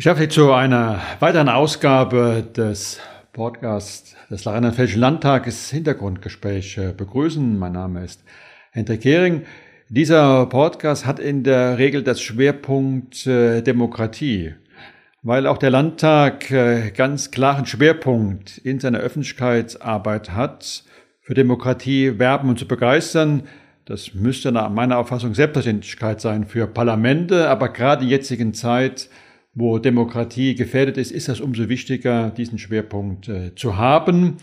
Ich darf Sie zu einer weiteren Ausgabe des Podcasts des Rheinland-Pfälzischen Landtages Hintergrundgespräch begrüßen. Mein Name ist Hendrik Hering. Dieser Podcast hat in der Regel das Schwerpunkt äh, Demokratie, weil auch der Landtag äh, ganz klaren Schwerpunkt in seiner Öffentlichkeitsarbeit hat, für Demokratie werben und zu begeistern. Das müsste nach meiner Auffassung Selbstverständlichkeit sein für Parlamente, aber gerade in jetzigen Zeit wo Demokratie gefährdet ist, ist das umso wichtiger, diesen Schwerpunkt äh, zu haben.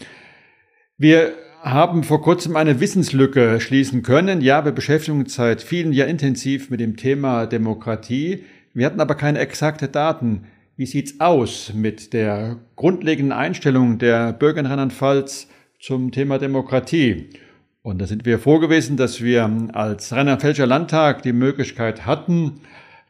Wir haben vor kurzem eine Wissenslücke schließen können. Ja, wir beschäftigen uns seit vielen Jahren intensiv mit dem Thema Demokratie. Wir hatten aber keine exakte Daten. Wie sieht's aus mit der grundlegenden Einstellung der Bürger in Rheinland-Pfalz zum Thema Demokratie? Und da sind wir froh gewesen, dass wir als Rheinland-Pfälzischer Landtag die Möglichkeit hatten,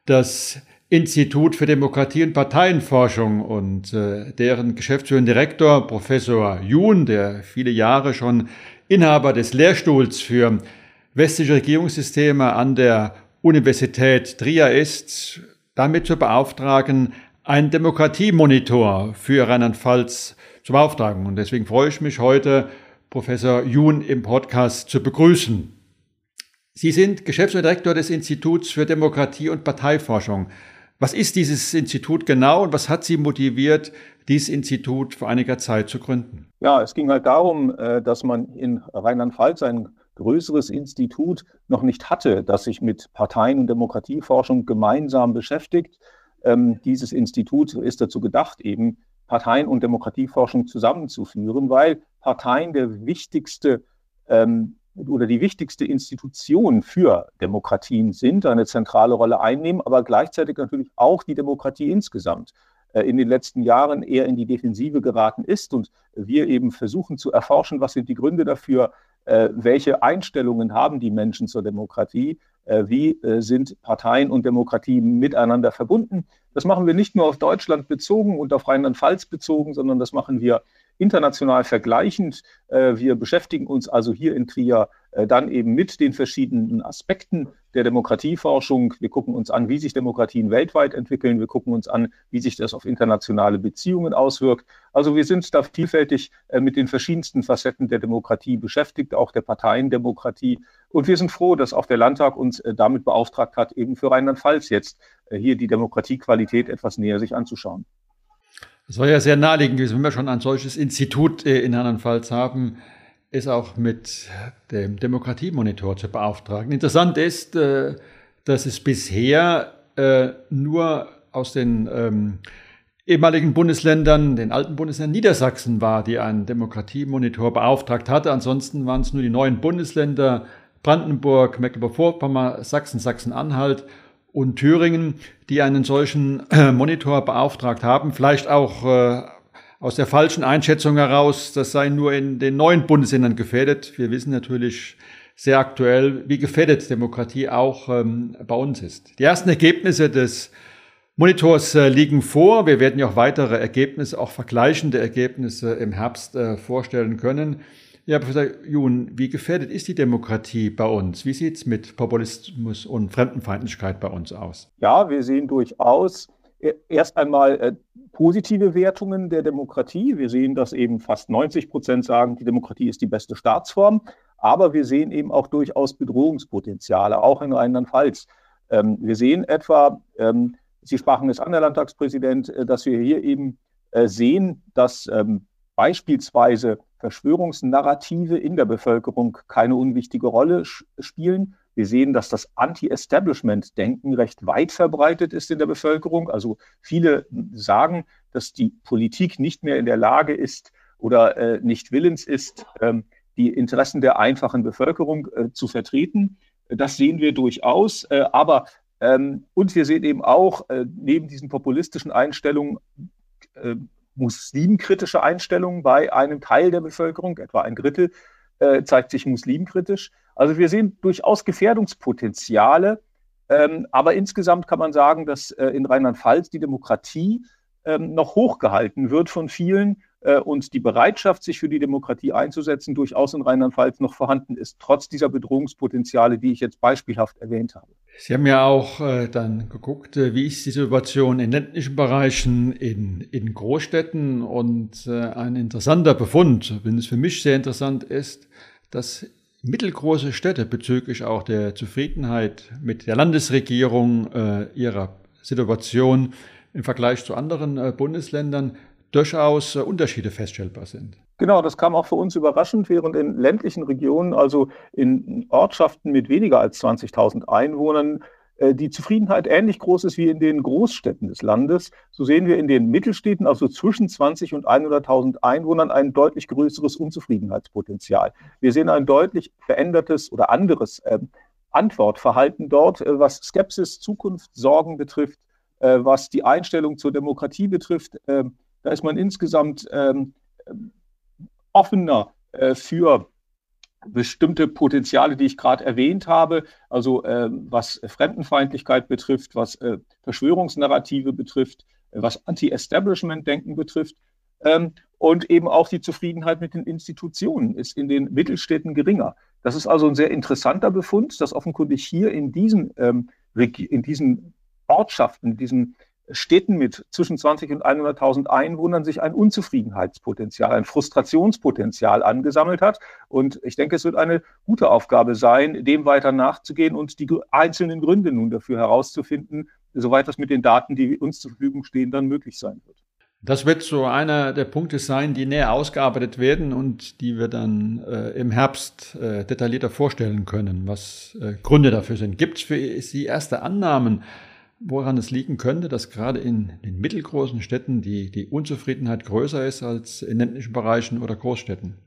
dass Institut für Demokratie und Parteienforschung und äh, deren geschäftsführender Direktor Professor Jun, der viele Jahre schon Inhaber des Lehrstuhls für westliche Regierungssysteme an der Universität Trier ist, damit zu beauftragen, einen Demokratiemonitor für Rheinland-Pfalz zu beauftragen. Und deswegen freue ich mich heute, Professor Jun im Podcast zu begrüßen. Sie sind Geschäftsführender Direktor des Instituts für Demokratie und Parteiforschung. Was ist dieses Institut genau und was hat Sie motiviert, dieses Institut vor einiger Zeit zu gründen? Ja, es ging halt darum, äh, dass man in Rheinland-Pfalz ein größeres Institut noch nicht hatte, das sich mit Parteien- und Demokratieforschung gemeinsam beschäftigt. Ähm, dieses Institut ist dazu gedacht, eben Parteien- und Demokratieforschung zusammenzuführen, weil Parteien der wichtigste ähm, oder die wichtigste Institution für Demokratien sind, eine zentrale Rolle einnehmen, aber gleichzeitig natürlich auch die Demokratie insgesamt äh, in den letzten Jahren eher in die Defensive geraten ist und wir eben versuchen zu erforschen, was sind die Gründe dafür, äh, welche Einstellungen haben die Menschen zur Demokratie, äh, wie sind Parteien und Demokratie miteinander verbunden. Das machen wir nicht nur auf Deutschland bezogen und auf Rheinland-Pfalz bezogen, sondern das machen wir international vergleichend. Äh, wir beschäftigen uns also hier in Trier äh, dann eben mit den verschiedenen Aspekten der Demokratieforschung. Wir gucken uns an, wie sich Demokratien weltweit entwickeln. Wir gucken uns an, wie sich das auf internationale Beziehungen auswirkt. Also wir sind da vielfältig äh, mit den verschiedensten Facetten der Demokratie beschäftigt, auch der Parteiendemokratie. Und wir sind froh, dass auch der Landtag uns damit beauftragt hat, eben für Rheinland-Pfalz jetzt hier die Demokratiequalität etwas näher sich anzuschauen. Es war ja sehr naheliegend, wenn wir schon ein solches Institut äh, in Rheinland-Pfalz haben, es auch mit dem Demokratiemonitor zu beauftragen. Interessant ist, äh, dass es bisher äh, nur aus den ähm, ehemaligen Bundesländern, den alten Bundesländern Niedersachsen war, die einen Demokratiemonitor beauftragt hatte. Ansonsten waren es nur die neuen Bundesländer Brandenburg, Mecklenburg-Vorpommern, Sachsen, Sachsen-Anhalt und Thüringen, die einen solchen äh, Monitor beauftragt haben, vielleicht auch äh, aus der falschen Einschätzung heraus, das sei nur in den neuen Bundesländern gefährdet. Wir wissen natürlich sehr aktuell, wie gefährdet Demokratie auch ähm, bei uns ist. Die ersten Ergebnisse des Monitors äh, liegen vor. Wir werden ja auch weitere Ergebnisse, auch vergleichende Ergebnisse im Herbst vorstellen können. Ja, Professor Jun, wie gefährdet ist die Demokratie bei uns? Wie sieht es mit Populismus und Fremdenfeindlichkeit bei uns aus? Ja, wir sehen durchaus e-, erst einmal äh, positive Wertungen der Demokratie. Wir sehen, dass eben fast 90 Prozent sagen, die Demokratie ist die beste Staatsform. Aber wir sehen eben auch durchaus Bedrohungspotenziale, auch in Rheinland-Pfalz. Ähm, wir sehen etwa, ähm, Sie sprachen es an, Herr Landtagspräsident, äh, dass wir hier eben äh, sehen, dass ähm, beispielsweise Verschwörungsnarrative in der Bevölkerung keine unwichtige Rolle spielen. Wir sehen, dass das Anti-Establishment-Denken recht weit verbreitet ist in der Bevölkerung. Also viele sagen, dass die Politik nicht mehr in der Lage ist oder äh, nicht willens ist, ähm, die Interessen der einfachen Bevölkerung äh, zu vertreten. Das sehen wir durchaus. Äh, aber ähm, und wir sehen eben auch äh, neben diesen populistischen Einstellungen äh, muslimkritische Einstellung bei einem Teil der Bevölkerung, etwa ein Drittel, äh, zeigt sich muslimkritisch. Also wir sehen durchaus Gefährdungspotenziale, ähm, aber insgesamt kann man sagen, dass äh, in Rheinland-Pfalz die Demokratie ähm, noch hochgehalten wird von vielen und die Bereitschaft, sich für die Demokratie einzusetzen, durchaus in Rheinland-Pfalz noch vorhanden ist, trotz dieser Bedrohungspotenziale, die ich jetzt beispielhaft erwähnt habe. Sie haben ja auch äh, dann geguckt, äh, wie ist die Situation in ländlichen Bereichen, in, in Großstädten und äh, ein interessanter Befund, wenn es für mich sehr interessant ist, dass mittelgroße Städte bezüglich auch der Zufriedenheit mit der Landesregierung äh, ihrer Situation im Vergleich zu anderen äh, Bundesländern durchaus äh, Unterschiede feststellbar sind. Genau, das kam auch für uns überraschend, während in ländlichen Regionen, also in Ortschaften mit weniger als 20.000 Einwohnern, äh, die Zufriedenheit ähnlich groß ist wie in den Großstädten des Landes. So sehen wir in den Mittelstädten, also zwischen 20 und 100.000 Einwohnern, ein deutlich größeres Unzufriedenheitspotenzial. Wir sehen ein deutlich verändertes oder anderes äh, Antwortverhalten dort, äh, was Skepsis, Zukunftssorgen betrifft, äh, was die Einstellung zur Demokratie betrifft. Da ist man insgesamt ähm, offener äh, für bestimmte Potenziale, die ich gerade erwähnt habe, also äh, was Fremdenfeindlichkeit betrifft, was äh, Verschwörungsnarrative betrifft, äh, was Anti-Establishment-Denken betrifft. Ähm, und eben auch die Zufriedenheit mit den Institutionen ist in den Mittelstädten geringer. Das ist also ein sehr interessanter Befund, dass offenkundig hier in diesen, ähm, in diesen Ortschaften, in diesen Städten mit zwischen 20 und 100.000 Einwohnern sich ein Unzufriedenheitspotenzial, ein Frustrationspotenzial angesammelt hat. Und ich denke, es wird eine gute Aufgabe sein, dem weiter nachzugehen und die einzelnen Gründe nun dafür herauszufinden, soweit das mit den Daten, die uns zur Verfügung stehen, dann möglich sein wird. Das wird so einer der Punkte sein, die näher ausgearbeitet werden und die wir dann äh, im Herbst äh, detaillierter vorstellen können, was äh, Gründe dafür sind. Gibt es für Sie erste Annahmen, woran es liegen könnte, dass gerade in den mittelgroßen Städten die, die Unzufriedenheit größer ist als in ländlichen Bereichen oder Großstädten?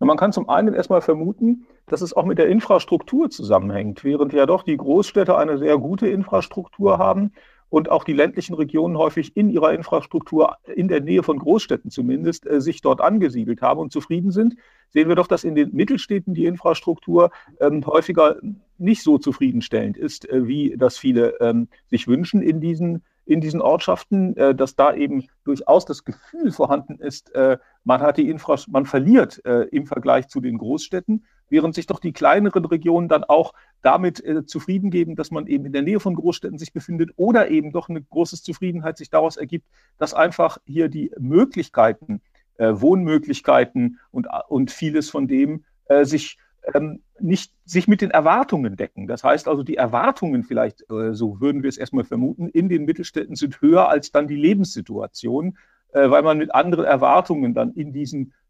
Man kann zum einen erstmal vermuten, dass es auch mit der Infrastruktur zusammenhängt, während ja doch die Großstädte eine sehr gute Infrastruktur haben und auch die ländlichen Regionen häufig in ihrer Infrastruktur, in der Nähe von Großstädten zumindest, äh, sich dort angesiedelt haben und zufrieden sind, sehen wir doch, dass in den Mittelstädten die Infrastruktur ähm, häufiger nicht so zufriedenstellend ist, äh, wie das viele ähm, sich wünschen in diesen in diesen Ortschaften, äh, dass da eben durchaus das Gefühl vorhanden ist, äh, man hat die Infra man verliert äh, im Vergleich zu den Großstädten, während sich doch die kleineren Regionen dann auch damit äh, zufrieden geben, dass man eben in der Nähe von Großstädten sich befindet oder eben doch eine große Zufriedenheit sich daraus ergibt, dass einfach hier die Möglichkeiten, äh, Wohnmöglichkeiten und, und vieles von dem äh, sich ähm, nicht sich mit den Erwartungen decken. Das heißt also, die Erwartungen vielleicht, äh, so würden wir es erstmal vermuten, in den Mittelstädten sind höher als dann die Lebenssituation, äh, weil man mit anderen Erwartungen dann in diesen äh,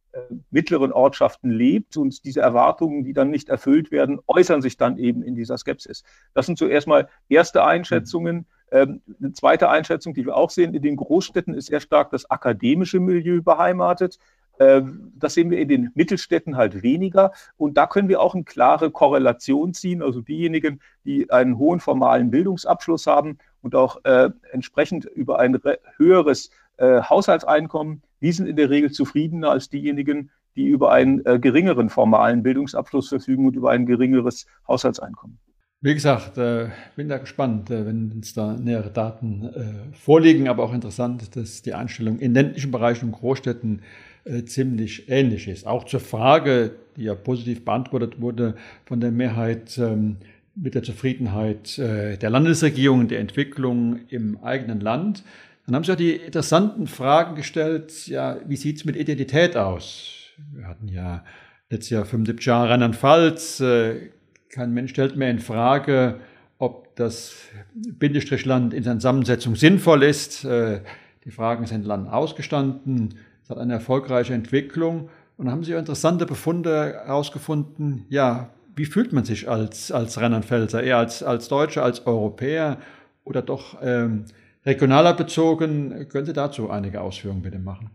mittleren Ortschaften lebt und diese Erwartungen, die dann nicht erfüllt werden, äußern sich dann eben in dieser Skepsis. Das sind zuerst mal erste Einschätzungen. Ähm, eine zweite Einschätzung, die wir auch sehen, in den Großstädten ist sehr stark das akademische Milieu beheimatet. Ähm, das sehen wir in den Mittelstädten halt weniger. Und da können wir auch eine klare Korrelation ziehen. Also diejenigen, die einen hohen formalen Bildungsabschluss haben und auch äh, entsprechend über ein höheres äh, Haushaltseinkommen, die sind in der Regel zufriedener als diejenigen, die über einen äh, geringeren formalen Bildungsabschluss verfügen und über ein geringeres Haushaltseinkommen. Wie gesagt, äh, bin da gespannt, äh, wenn uns da nähere Daten äh, vorliegen, aber auch interessant, dass die Einstellung in ländlichen Bereichen und Großstädten äh, ziemlich ähnlich ist. Auch zur Frage, die ja positiv beantwortet wurde von der Mehrheit ähm, mit der Zufriedenheit äh, der Landesregierung der Entwicklung im eigenen Land. Dann haben Sie auch die interessanten Fragen gestellt, ja, wie sieht es mit Identität aus? Wir hatten ja letztes Jahr 75 Jahre Rheinland-Pfalz. Äh, kein Mensch stellt mehr in Frage, ob das Bindestrichland in seiner Zusammensetzung sinnvoll ist. Die Fragen sind lang ausgestanden. Es hat eine erfolgreiche Entwicklung. Und haben Sie interessante Befunde herausgefunden, ja, wie fühlt man sich als, als Rheinland-Pfälzer, eher als, als Deutscher, als Europäer oder doch ähm, regionaler bezogen? Können Sie dazu einige Ausführungen bitte machen?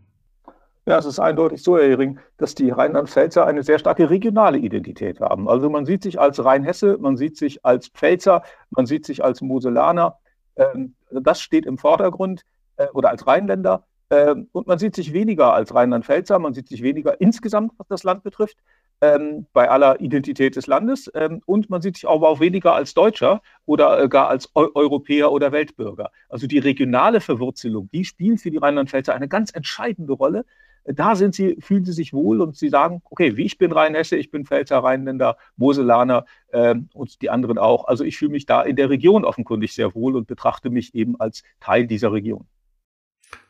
Ja, es ist eindeutig so, Herr Hering, dass die Rheinland-Pfälzer eine sehr starke regionale Identität haben. Also man sieht sich als Rheinhesse, man sieht sich als Pfälzer, man sieht sich als Moselaner. Ähm, das steht im Vordergrund äh, oder als Rheinländer. Ähm, und man sieht sich weniger als Rheinland-Pfälzer, man sieht sich weniger insgesamt, was das Land betrifft. Ähm, bei aller Identität des Landes. Ähm, und man sieht sich aber auch weniger als Deutscher oder äh, gar als Eu Europäer oder Weltbürger. Also die regionale Verwurzelung, die spielt für die Rheinland-Pfälzer eine ganz entscheidende Rolle. Da sind sie, fühlen sie sich wohl und sie sagen, okay, wie ich bin Rheinhesse, ich bin Pfälzer, Rheinländer, Moselaner äh, und die anderen auch. Also ich fühle mich da in der Region offenkundig sehr wohl und betrachte mich eben als Teil dieser Region.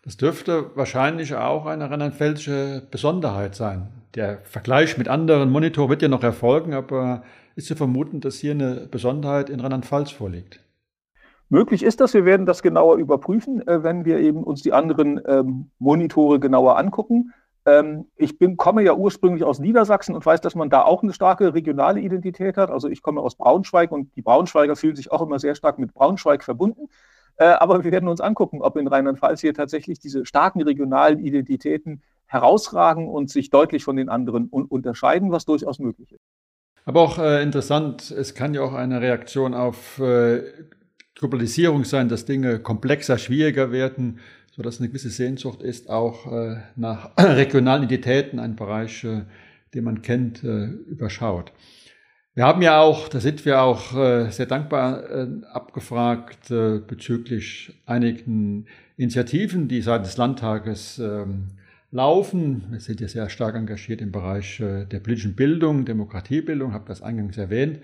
Das dürfte wahrscheinlich auch eine rheinland-pfälzische Besonderheit sein. Der Vergleich mit anderen Monitor wird ja noch erfolgen, aber ist zu vermuten, dass hier eine Besonderheit in Rheinland-Pfalz vorliegt. Möglich ist das, wir werden das genauer überprüfen, äh, wenn wir eben uns die anderen ähm, Monitore genauer angucken. Ähm, ich bin, komme ja ursprünglich aus Niedersachsen und weiß, dass man da auch eine starke regionale Identität hat. Also ich komme aus Braunschweig und die Braunschweiger fühlen sich auch immer sehr stark mit Braunschweig verbunden. Äh, aber wir werden uns angucken, ob in Rheinland-Pfalz hier tatsächlich diese starken regionalen Identitäten herausragen und sich deutlich von den anderen un unterscheiden, was durchaus möglich ist. Aber auch äh, interessant, es kann ja auch eine Reaktion auf äh, Globalisierung sein, dass Dinge komplexer, schwieriger werden, sodass eine gewisse Sehnsucht ist, auch äh, nach regionalen Identitäten, ein Bereich, äh, den man kennt, äh, überschaut. Wir haben ja auch, da sind wir auch äh, sehr dankbar äh, abgefragt äh, bezüglich einigen Initiativen, die seitens Landtages ähm, laufen. Wir sind ja sehr stark engagiert im Bereich der politischen Bildung, Demokratiebildung, habe das eingangs erwähnt,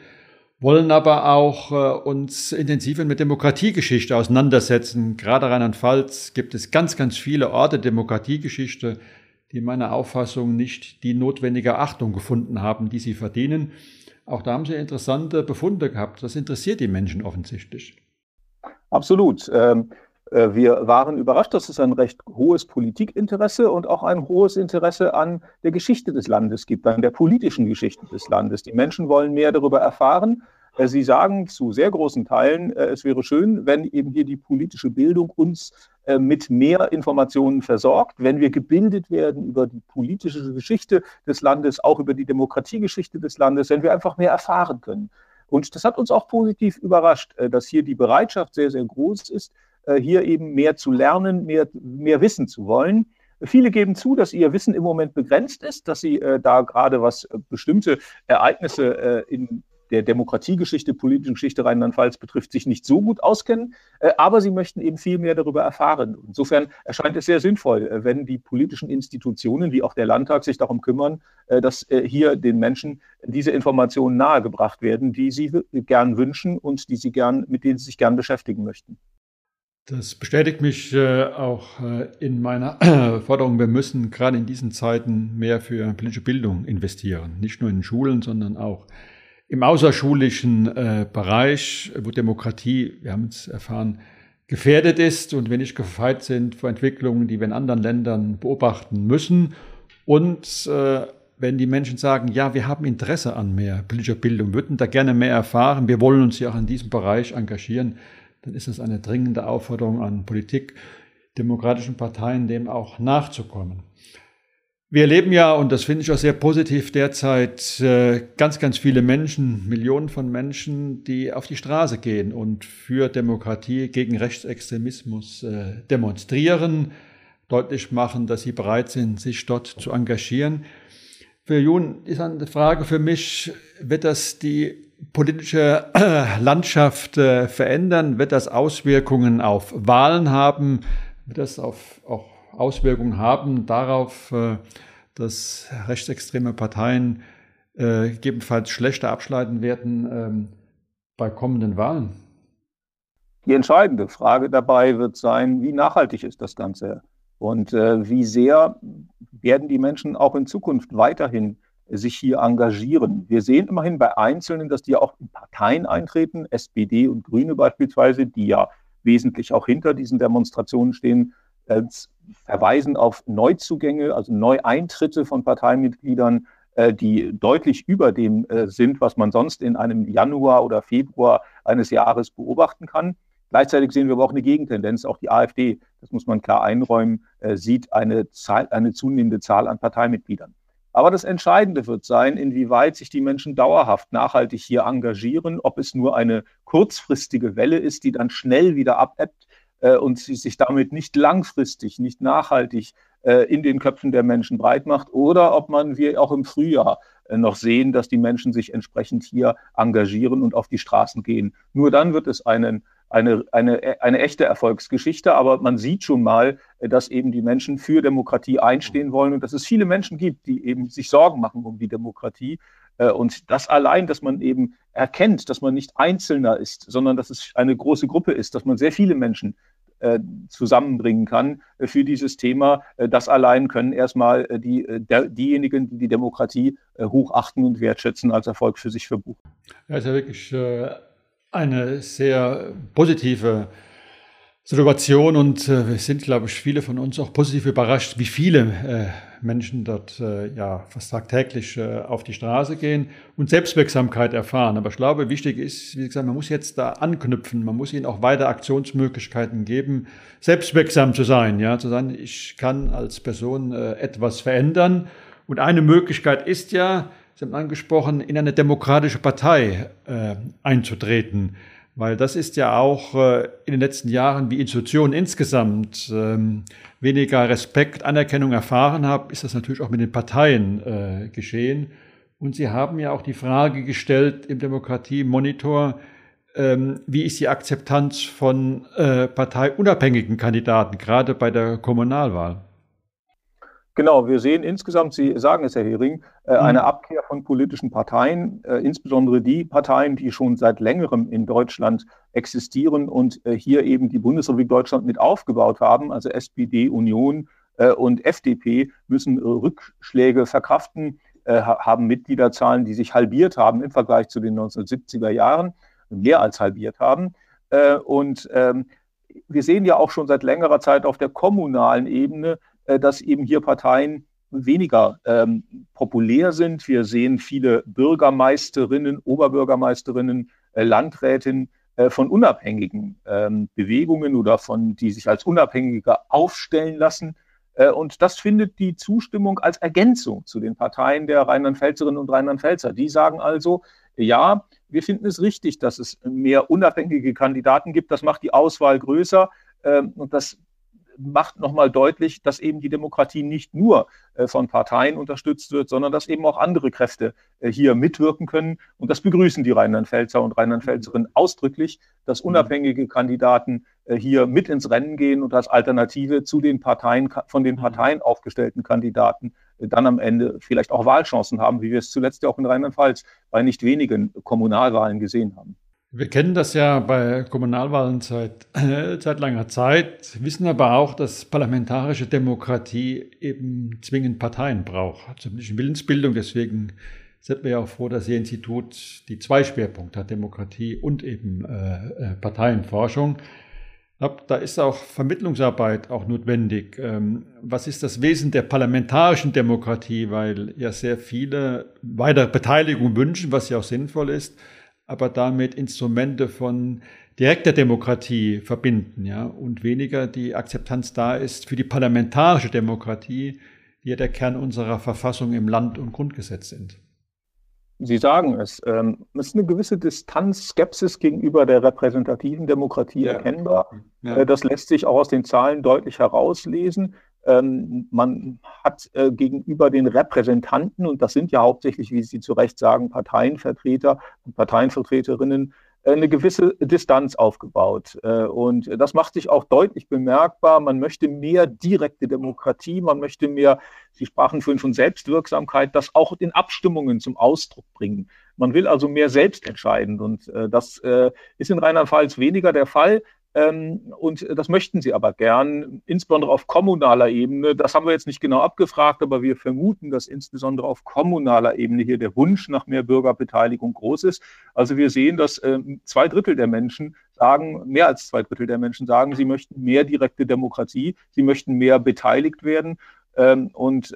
wollen aber auch uns intensiver mit Demokratiegeschichte auseinandersetzen. Gerade Rheinland-Pfalz gibt es ganz, ganz viele Orte Demokratiegeschichte, die meiner Auffassung nicht die notwendige Achtung gefunden haben, die sie verdienen. Auch da haben Sie interessante Befunde gehabt. Das interessiert die Menschen offensichtlich. Absolut. Ähm, äh, wir waren überrascht, dass es ein recht hohes Politikinteresse und auch ein hohes Interesse an der Geschichte des Landes gibt, an der politischen Geschichte des Landes. Die Menschen wollen mehr darüber erfahren Sie sagen zu sehr großen Teilen, äh, es wäre schön, wenn eben hier die politische Bildung uns äh, mit mehr Informationen versorgt, wenn wir gebildet werden über die politische Geschichte des Landes, auch über die Demokratiegeschichte des Landes, wenn wir einfach mehr erfahren können. Und das hat uns auch positiv überrascht, dass hier die Bereitschaft sehr, sehr groß ist, hier eben mehr zu lernen, mehr, mehr wissen zu wollen. Viele geben zu, dass ihr Wissen im Moment begrenzt ist, dass sie äh, da gerade was äh, bestimmte Ereignisse äh, in der Demokratiegeschichte, politischen Geschichte Rheinland-Pfalz betrifft, sich nicht so gut auskennen, äh, aber sie möchten eben viel mehr darüber erfahren. Insofern erscheint es sehr sinnvoll, äh, wenn die politischen Institutionen, wie auch der Landtag, sich darum kümmern, äh, dass hier den Menschen diese Informationen nahegebracht werden, die sie gern wünschen und die sie gern, mit denen sie sich gern beschäftigen möchten. Das bestätigt mich auch in meiner Forderung, wir müssen gerade in diesen Zeiten mehr für politische Bildung investieren. Nicht nur in Schulen, sondern auch im außerschulischen äh, Bereich, wo Demokratie, wir haben es erfahren, gefährdet ist und wir nicht gefeit sind vor Entwicklungen, die wir in anderen Ländern beobachten müssen. Und äh, wenn die Menschen sagen, ja, wir haben Interesse an mehr politischer Bildung, würden da gerne mehr erfahren, wir wollen uns ja auch in diesem Bereich engagieren, dann ist es eine dringende Aufforderung an Politik, demokratischen Parteien dem auch nachzukommen. Wir erleben ja, und das finde ich auch sehr positiv derzeit, äh, ganz, ganz viele Menschen, Millionen von Menschen, die auf die Straße gehen und für Demokratie gegen Rechtsextremismus äh, demonstrieren, deutlich machen, dass sie bereit sind, sich dort zu engagieren. Für Jun ist eine Frage für mich, wird das die politische Landschaft äh, verändern? Wird das Auswirkungen auf Wahlen haben? Wird das auf, auch Auswirkungen haben darauf, äh, dass rechtsextreme Parteien äh, gegebenenfalls schlechter abschneiden werden ähm, bei kommenden Wahlen? Die entscheidende Frage dabei wird sein, wie nachhaltig ist das Ganze und äh, wie sehr werden die Menschen auch in Zukunft weiterhin sich hier engagieren. Wir sehen immerhin bei Einzelnen, dass die auch in Parteien eintreten, SPD und Grüne beispielsweise, die ja wesentlich auch hinter diesen Demonstrationen stehen, verweisen auf Neuzugänge, also Neueintritte von Parteimitgliedern, äh, die deutlich über dem äh, sind, was man sonst in einem Januar oder Februar eines Jahres beobachten kann. Gleichzeitig sehen wir aber auch eine Gegentendenz. Auch die AfD, das muss man klar einräumen, äh, sieht eine, Zahl, eine zunehmende Zahl an Parteimitgliedern. Aber das Entscheidende wird sein, inwieweit sich die Menschen dauerhaft nachhaltig hier engagieren, ob es nur eine kurzfristige Welle ist, die dann schnell wieder abebbt, äh, und sie sich damit nicht langfristig, nicht nachhaltig äh, in den Köpfen der Menschen breit macht oder ob man wie auch im Frühjahr noch sehen, dass die Menschen sich entsprechend hier engagieren und auf die Straßen gehen. Nur dann wird es einen eine, eine, eine echte Erfolgsgeschichte, aber man sieht schon mal, dass eben die Menschen für Demokratie einstehen wollen und dass es viele Menschen gibt, die eben sich Sorgen machen um die Demokratie. Äh, und das allein, dass man eben erkennt, dass man nicht Einzelner ist, sondern dass es eine große Gruppe ist, dass man sehr viele Menschen äh, zusammenbringen kann äh, für dieses Thema. Das allein können erstmal die, der, diejenigen, die die Demokratie hochachten und wertschätzen, als Erfolg für sich verbuchen. Ja, ist ja wirklich eine sehr positive Situation und äh, wir sind, glaube ich, viele von uns auch positiv überrascht, wie viele äh, Menschen dort äh, ja fast tagtäglich äh, auf die Straße gehen und Selbstwirksamkeit erfahren. Aber ich glaube, wichtig ist, wie gesagt, man muss jetzt da anknüpfen, man muss ihnen auch weiter Aktionsmöglichkeiten geben, selbstwirksam zu sein, ja, zu sagen, ich kann als Person äh, etwas verändern. Und eine Möglichkeit ist ja, Sie haben angesprochen, in eine demokratische Partei äh, einzutreten, weil das ist ja auch äh, in den letzten Jahren, wie Institutionen insgesamt ähm, weniger Respekt, Anerkennung erfahren haben, ist das natürlich auch mit den Parteien äh, geschehen. Und Sie haben ja auch die Frage gestellt im Demokratie-Monitor, ähm, wie ist die Akzeptanz von äh, parteiunabhängigen Kandidaten, gerade bei der Kommunalwahl? Genau, wir sehen insgesamt, Sie sagen es, Herr Hering, äh, mhm. eine Abkehr von politischen Parteien, äh, insbesondere die Parteien, die schon seit längerem in Deutschland existieren und äh, hier eben die Bundesrepublik Deutschland mit aufgebaut haben, also SPD, Union und FDP, müssen Rückschläge verkraften, haben Mitgliederzahlen, die sich halbiert haben im Vergleich zu den 1970er Jahren, mehr als halbiert haben. Und ähm, wir sehen ja auch schon seit längerer Zeit auf der kommunalen Ebene, dass eben hier Parteien weniger ähm, populär sind. Wir sehen viele Bürgermeisterinnen, Oberbürgermeisterinnen, äh, Landrätinnen äh, von unabhängigen ähm, Bewegungen oder von, die sich als Unabhängige aufstellen lassen. Äh, und das findet die Zustimmung als Ergänzung zu den Parteien der Rheinland-Pfälzerinnen und Rheinland-Pfälzer. Die sagen also, ja, wir finden es richtig, dass es mehr unabhängige Kandidaten gibt. Das macht die Auswahl größer. Ähm, und das macht nochmal deutlich, dass eben die Demokratie nicht nur äh, von Parteien unterstützt wird, sondern dass eben auch andere Kräfte äh, hier mitwirken können. Und das begrüßen die Rheinland-Pfälzer und Rheinland-Pfälzerinnen ausdrücklich, dass mhm. unabhängige Kandidaten äh, hier mit ins Rennen gehen und als Alternative zu den Parteien, von den mhm. Parteien aufgestellten Kandidaten dann am Ende vielleicht auch Wahlchancen haben, wie wir es zuletzt ja auch in Rheinland-Pfalz bei nicht wenigen Kommunalwahlen gesehen haben. Wir kennen das ja bei Kommunalwahlen seit, äh, seit langer Zeit, wissen aber auch, dass parlamentarische Demokratie eben zwingend Parteien braucht, zur also Willensbildung. Deswegen sind wir ja auch froh, dass Ihr Institut die zwei Schwerpunkte hat, Demokratie und eben äh, äh Parteienforschung. Da ist auch Vermittlungsarbeit auch notwendig. Ähm, was ist das Wesen der parlamentarischen Demokratie? Weil ja sehr viele weitere Beteiligung wünschen, was ja auch sinnvoll ist aber damit Instrumente von direkter Demokratie verbinden, ja, und weniger die Akzeptanz da ist für die parlamentarische Demokratie, die ja der Kern unserer Verfassung im Land- und Grundgesetz sind. Sie sagen es. Ähm, es ist eine gewisse Distanz, Skepsis gegenüber der repräsentativen Demokratie ja. erkennbar. Ja. Äh, das lässt sich auch aus den Zahlen deutlich herauslesen. Ähm, man hat äh, gegenüber den Repräsentanten, und das sind ja hauptsächlich, wie Sie zu Recht sagen, Parteienvertreter und Parteienvertreterinnen, äh, eine gewisse Distanz aufgebaut. Äh, und das macht sich auch deutlich bemerkbar. Man möchte mehr direkte Demokratie, man möchte mehr, Sie sprachen vorhin von Selbstwirksamkeit, das auch in Abstimmungen zum Ausdruck bringen. Man will also mehr selbst entscheiden. Und äh, das ist in Rheinland-Pfalz weniger der Fall. Ähm, und das möchten sie aber gern, insbesondere auf kommunaler Ebene. Das haben wir jetzt nicht genau abgefragt, aber wir vermuten, dass insbesondere auf kommunaler Ebene hier der Wunsch nach mehr Bürgerbeteiligung groß ist. Also wir sehen, dass ähm, zwei Drittel der Menschen sagen, mehr als zwei Drittel der Menschen sagen, sie möchten mehr direkte Demokratie, sie möchten mehr beteiligt werden. Ähm, und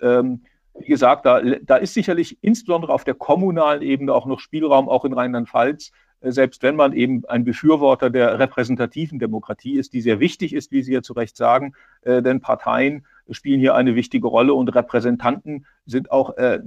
wie gesagt, da, da ist sicherlich insbesondere auf der kommunalen Ebene auch noch Spielraum, auch in Rheinland-Pfalz, selbst wenn man eben ein Befürworter der repräsentativen Demokratie ist, die sehr wichtig ist, wie Sie ja zu Recht sagen, äh, denn Parteien spielen hier eine wichtige Rolle und Repräsentanten sind auch, äh,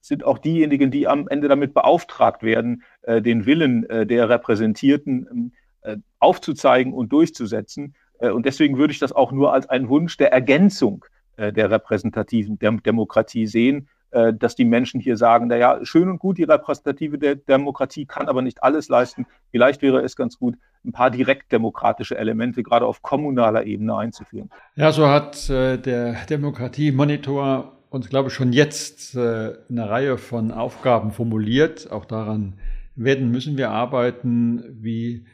sind auch diejenigen, die am Ende damit beauftragt werden, äh, den Willen äh, der Repräsentierten äh, aufzuzeigen und durchzusetzen. Äh, und deswegen würde ich das auch nur als einen Wunsch der Ergänzung der repräsentativen Dem Demokratie sehen äh, dass die Menschen hier sagen, naja, schön und gut, die repräsentative Demokratie kann aber nicht alles leisten. Vielleicht wäre es ganz gut, ein paar direktdemokratische Elemente gerade auf kommunaler Ebene einzuführen. Ja, so hat äh, der Demokratie-Monitor uns, glaube ich, schon jetzt äh, eine Reihe von Aufgaben formuliert. Auch daran werden müssen wir arbeiten, wie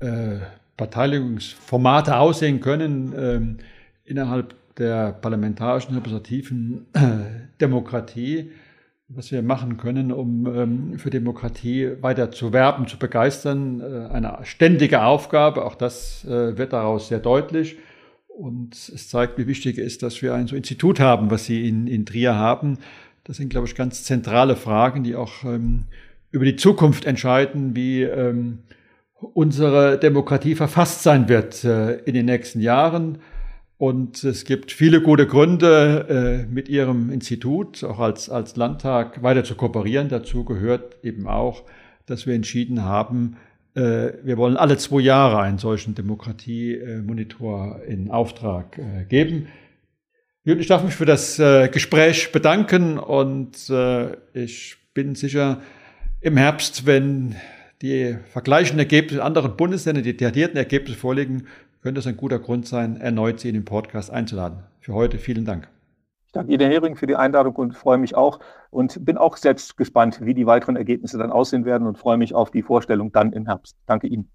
äh, Beteiligungsformate aussehen können ähm, innerhalb der parlamentarischen repräsentativen äh, Demokratie, was wir machen können, um ähm, für Demokratie weiter zu werben, zu begeistern. Äh, eine ständige Aufgabe, auch das äh, wird daraus sehr deutlich. Und es zeigt, wie wichtig es ist, dass wir ein so Institut haben, was Sie in, in Trier haben. Das sind, glaube ich, ganz zentrale Fragen, die auch ähm, über die Zukunft entscheiden, wie ähm, unsere Demokratie verfasst sein wird äh, in den nächsten Jahren. Und es gibt viele gute Gründe, äh, mit Ihrem Institut, auch als, als Landtag, weiter zu kooperieren. Dazu gehört eben auch, dass wir entschieden haben, äh, wir wollen alle zwei Jahre einen solchen Demokratiemonitor in Auftrag äh, geben. Ich darf mich für das Gespräch bedanken und ich bin sicher, im Herbst, wenn die vergleichenden Ergebnisse in anderen Bundesländern, die detaillierten Ergebnisse vorliegen, könnte es ein guter Grund sein, erneut Sie in den Podcast einzuladen. Für heute vielen Dank. Ich danke Ihnen, Herr Hering, für die Einladung und freue mich auch und bin auch selbst gespannt, wie die weiteren Ergebnisse dann aussehen werden und freue mich auf die Vorstellung dann im Herbst. Danke Ihnen.